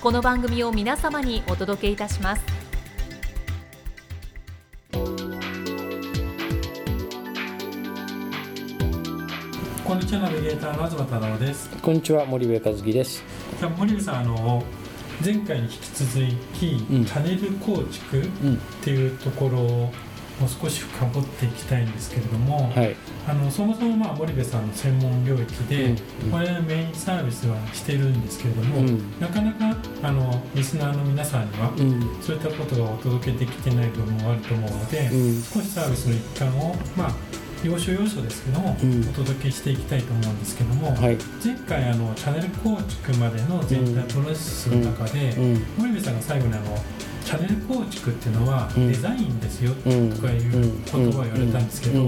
この番組を皆様にお届けいたします。こんにちはナビゲーターの東太郎です。こんにちは森部和樹です。じゃあ森部さんあの前回に引き続き、うん。チャンネル構築っうん。ていうところをもう少し深掘っていきたいんですけれども、はい。あのそもそもまあ森部さんの専門領域で、これメインサービスはしてるんですけれども、うん。なかなかあのリスナーの皆さんには、うん。そういったことがお届けできてない部分もあると思うので、うん。少しサービスの一環をまあ要所要所ですけども、うん。お届けしていきたいと思うんですけども、はい。前回あのチャンネル構築までの全体プロセスの中で、うん。森部さんが最後にあのチャンネル構築っていうのはうん。デザインですよとうん。かいう言葉を言われたんですけど、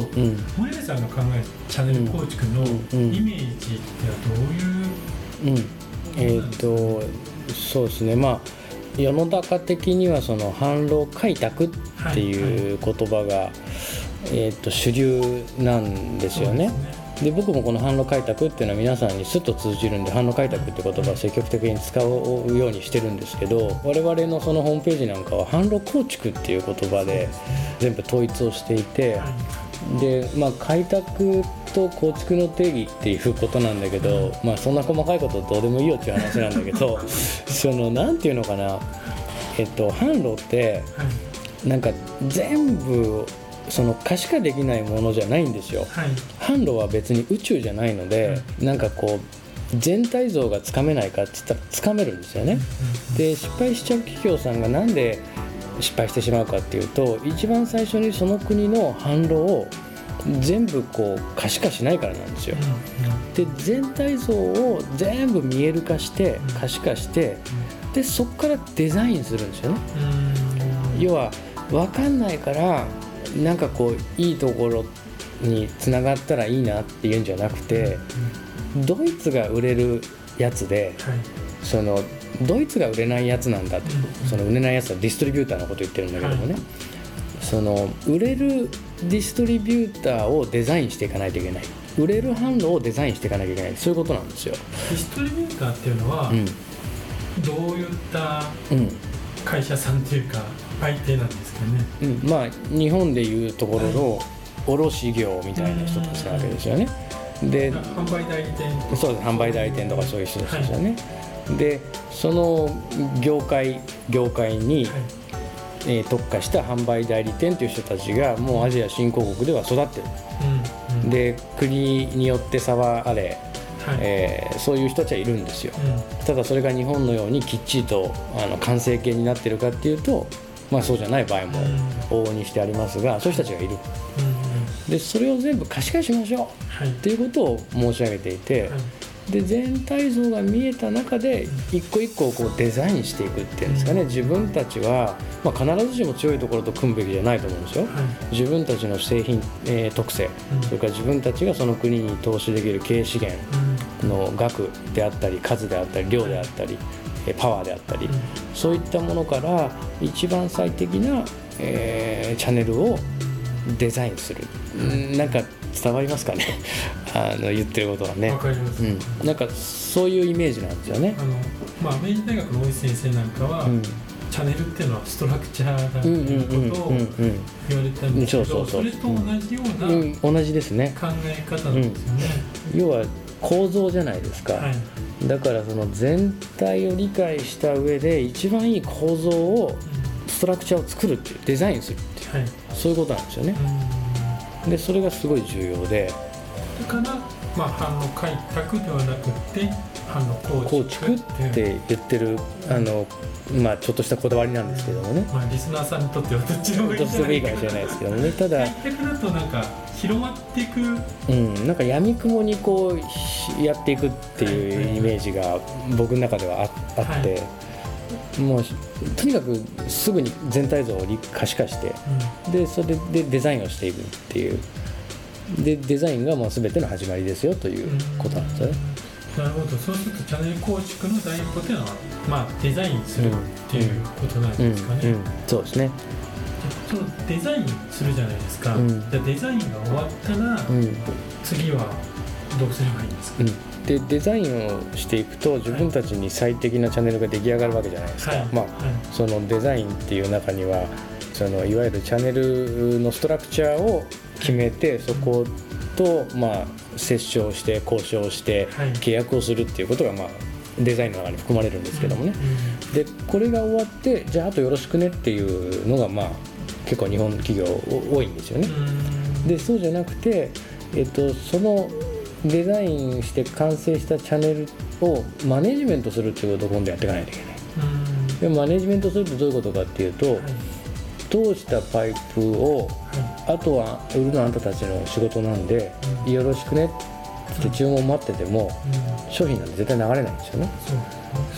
森部さんが考えるチャンネル構築のうん。イメージってはどういう？うん。えっ、とそうですね。まあ世の中的にはその販路開拓っていう言葉が、えー、と主流なんですよね。で僕もこの販路開拓っていうのは皆さんにスッと通じるんで販路開拓って言葉を積極的に使うようにしてるんですけど我々のそのホームページなんかは販路構築っていう言葉で全部統一をしていてでまあ開拓と構築の定義っていうことなんだけどまあそんな細かいことどうでもいいよっていう話なんだけど そのなんていうのかなえっと販路ってなんか全部その可視化できないものじゃないんですよ。はい販路は別に宇宙じゃないので、なんかこう全体像がつかめないかって言ったらつかめるんですよね。で失敗しちゃう企業さんがなんで失敗してしまうかっていうと一番最初にその国の販路を全部こう可視化しないからなんですよ。で全体像を全部見える化してうん可視化してでそこからデザインするんですよね。うん要は分かんないからなんかこういいところにつながったらいいなっていうんじゃなくてドイツが売れるやつではい。そのドイツが売れないやつなんだってうん。その売れないやつはディストリビューターのこと言ってるんだけどもね、はい。その売れるディストリビューターをデザインしていかないといけない。売れる販路をデザインしていかなきゃいけない。そういうことなんですよ。ディストリビューターっていうのはうん。どういったうん。会社さんっていうか相手なんですかね。うん、まあ日本でいうところの卸業みたいな人たちなわけですよね。で販売代理店そうです。販売代理店とかそういう人たちですよね。でその業界業界に、はい。えー特化した販売代理店という人たちがもうアジア新興国では育ってる。うん。うん。で国によって差はあれ、はい。えーそういう人たちはいるんですよ。うん。ただそれが日本のようにきっちりとあの完成形になってるかっていうと、まあ、そうじゃない場合も往々にしてありますがそういう人たちがいる。でそれを全部可視化しましょう。はい。っていうことを申し上げていて、はい。で全体像が見えた中で一個一個をこうデザインしていくっていうんですかね、うん。自分たちは、まあ、必ずしも強いところと組むべきじゃないと思うんですよ。はい。自分たちの製品、えー特性。うん。それから自分たちがその国に投資できる経営資源うんの額であったり数であったり量であったりえーパワーであったりそういったものから一番最適な、えーチャンネルをデザインする。うん。なんか伝わりますかね？あの言ってることはね。わ、かります、うん、なんかそういうイメージなんですよね。あ。のまあ明治大学の大石先生なんかは、うん。チャンネルっていうのはストラクチャーだとうんうんいううんことをうん。言われたんですけど、それと同じような考うん。うん同じですね。え方なんですよね。要は構造じゃないですか、はい。だからその全体を理解した上で一番いい構造をストラクチャーを作るっていうデザインするっていうはい。そういうことなんですよね。うん。でそれがすごい重要で。だから、まあ、反応開拓ではなくて反応構構築って言ってるあのまあちょっとしたこだわりなんですけどもね。まあ、リスナーさんにとってはどっちでもいい。かもしれないですけどもね。ただ開拓だとなんか広まっていく。うん、なんか闇雲にこうひやっていくっていうイメージが僕の中ではああって、もうとにかくすぐに全体像を理可視化してでそれでデザインをしていくっていうでデザインがもう全ての始まりですよということなんですよね。なるほど。そうするとチャンネル構築の第一歩っていうのは、まあ、デザインするっていうことなんうんですかね、うん、そうですね、そのデザインするじゃないですか、うん。じゃあデザインが終わったら、うん。次はどうすればいいんですか、うん、でデザインをしていくと自分たちに最適なチャンネルが出来上がるわけじゃないですか、はい。まあはい。そのデザインっていう中にはそのいわゆるチャンネルのストラクチャーを決めてそことまあ折衝して交渉してはい。契約をするっていうことがまあデザインの中に含まれるんですけどもね。うんでこれが終わってじゃああとよろしくねっていうのがまあ結構日本企業お多いんですよね。うん。でそうじゃなくて、えっと、そのデザインして完成したチャンネルをマネジメントするっていうことを今度やっていかないといけない。うん。でマネジメントするってどういうことかっていうと、はい通したパイプをはあとは売るのあんたたちの仕事なんで、うん。よろしくね。って注文待ってても商品なんて絶対流れないんですよね。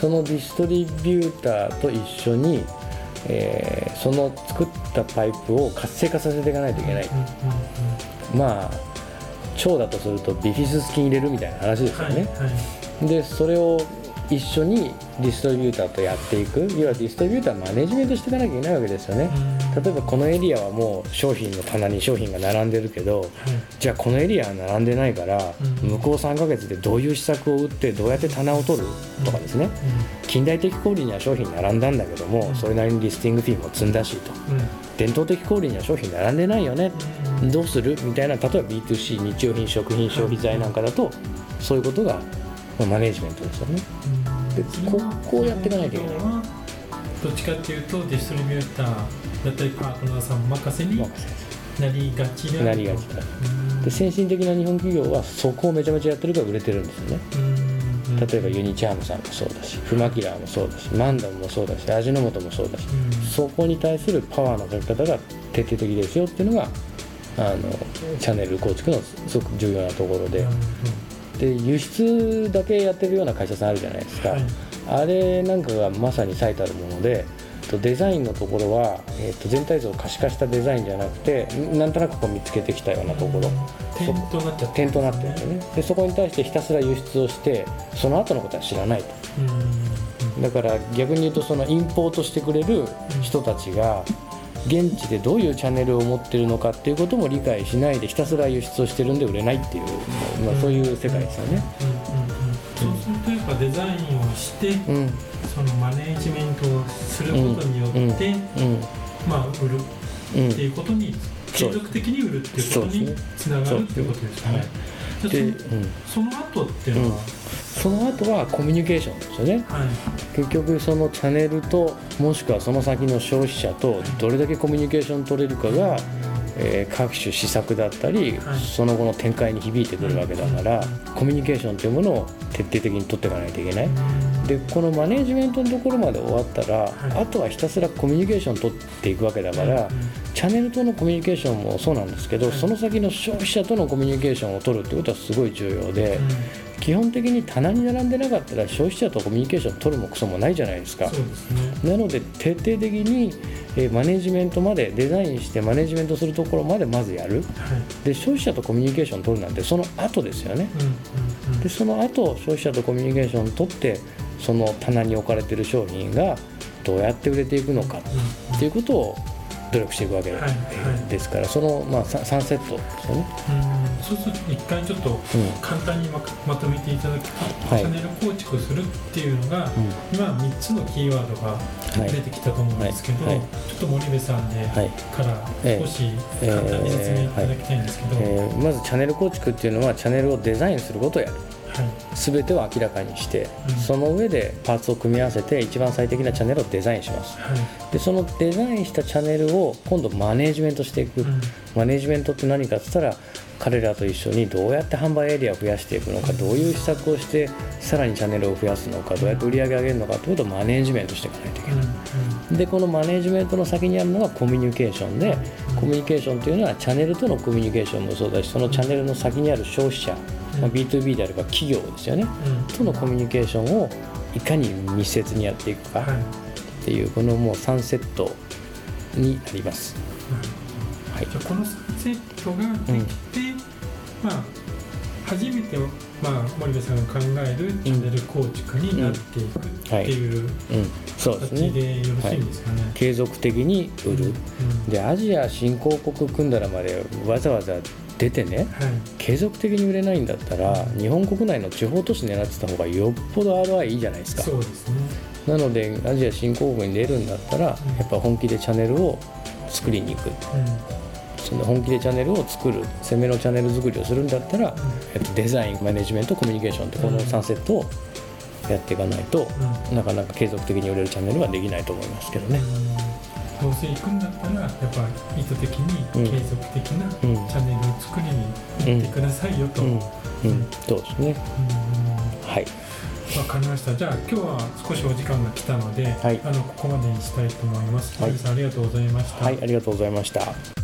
そのディストリビューターと一緒に、えーその作ったパイプを活性化させていかないといけない、まあ腸だとするとビフィズス菌入れるみたいな話ですよね、でそれを一緒にディストリビューターとやっていく要はディストリビューターマネジメントしていかなきゃいけないわけですよね、うん。例えばこのエリアはもう商品の棚に商品が並んでるけどはい。じゃあこのエリアは並んでないから、うん。向こう3ヶ月でどういう施策を打ってどうやって棚を取る？とかですね、近代的小売には商品並んだんだけども、うん。それなりにリスティングフィーも積んだしと。うん。うん伝統的小売には商品並んでないよね、うん。どうする？みたいな例えば B2C 日用品食品消費財なんかだとそういうことがまあマネジメントですよねでここうやっていかないといけない。はどっちかっていうとディストリビューターだったりパートナーさん任せになりがちなりがちだうん。で先進的な日本企業はそこをめちゃめちゃやってるから売れてるんですよね。うん。例えばユニチャームさんもそうだしフマキラーもそうだしマンダムもそうだし味の素もそうだしうん。そこに対するパワーのかけ方が徹底的ですよっていうのがあのチャンネル構築のすごく重要なところでで輸出だけやってるような会社さんあるじゃないですか、はい。あれなんかがまさに最たるものでとデザインのところは、えー、と全体像を可視化したデザインじゃなくてんなんとなくこう見つけてきたようなところ。点となっちゃって点となってるんですよね。でそこに対してひたすら輸出をしてその後のことは知らないと。うん。だから逆に言うとそのインポートしてくれる人たちが現地でどういうチャンネルを持ってるのかっていうことも理解しないでひたすら輸出をしてるんで売れないっていう、まあ、そういう世界ですよね。うんうんうん。そうするとやっぱデザインをしてうん。そのマネージメントをすることによって、うん。まあ売るうん。っていうことにそう。継続的に売るっていうことにそうですね。つながるっていうことですよね。じゃあで、うん、そのその後っていうのは、その後はコミュニケーションですよね。はい。結局そのチャンネルともしくはその先の消費者とどれだけコミュニケーション取れるかが、えー各種施策だったり、はい。その後の展開に響いてくるわけだから、うんコミュニケーションというものを徹底的に取っていかないといけない。うんでこのマネジメントのところまで終わったら、はい。あとはひたすらコミュニケーション取っていくわけだから、うんチャンネルとのコミュニケーションもそうなんですけど、はい。その先の消費者とのコミュニケーションを取るってことはすごい重要で、うん。基本的に棚に並んでなかったら消費者とコミュニケーション取るもクソもないじゃないですか。すね。なので徹底的に、えーマネジメントまでデザインしてマネジメントするところまでまずやる。はい。で消費者とコミュニケーション取るなんてその後ですよね。でその後消費者とコミュニケーション取ってその棚に置かれてる商品がどうやって売れていくのかうんっていうことを努力していくわけですからその、まあ、さ3セットですよね。うん。そうすると一回ちょっとうん。簡単にままとめていただくと、はい。チャンネル構築するっていうのが、うん。今3つのキーワードがはい。出てきたと思うんですけど、ちょっと森部さんで、はい。から少し簡単に説明いただきたいんですけど、えーまずチャンネル構築っていうのはチャンネルをデザインすることをやる、全てを明らかにして、うん。その上でパーツを組み合わせて一番最適なチャンネルをデザインします。はい。でそのデザインしたチャンネルを今度マネージメントしていく、うん。マネージメントって何かって言ったら彼らと一緒にどうやって販売エリアを増やしていくのかどういう施策をしてさらにチャンネルを増やすのかどうやって売り上げ上げるのかってことをマネージメントしていかないといけうんない、でこのマネージメントの先にあるのがコミュニケーションでコミュニケーションというのはチャンネルとのコミュニケーションもそうだしそのチャンネルの先にある消費者、まあ、B2B であれば企業ですよね。うん。とのコミュニケーションをいかに密接にやっていくかはい。っていうこのもう3セットになります。はい。じゃあこの3セットができて、まあ初めて、まあ、森部さんが考えるチャンネル構築になっていくっていううん、そうです形ねでよろしいんですかね。継続的に売る、うん。でアジア新興国組んだらまでわざわざ出てねはい。継続的に売れないんだったら日本国内の地方都市狙ってた方がよっぽど ROI いいじゃないですか。そうですね。なのでアジア新興国に出るんだったらやっぱ本気でチャンネルを作りに行く。うん。その本気でチャンネルを作る攻めのチャンネル作りをするんだったら、えっと、デザインマネジメントコミュニケーションってこの3セットをやっていかないと、うん。なかなか継続的に売れるチャンネルはできないと思いますけどね。どうせ行くんだったらやっぱ意図的うんに継続的なチうんャンネルを作りに行ってくださいよと。うんそうですね。はい。わかりました。じゃあ今日は少しお時間が来たので、はいあのここまでにしたいと思います。はいありがとうございました。はい、ありがとうございました。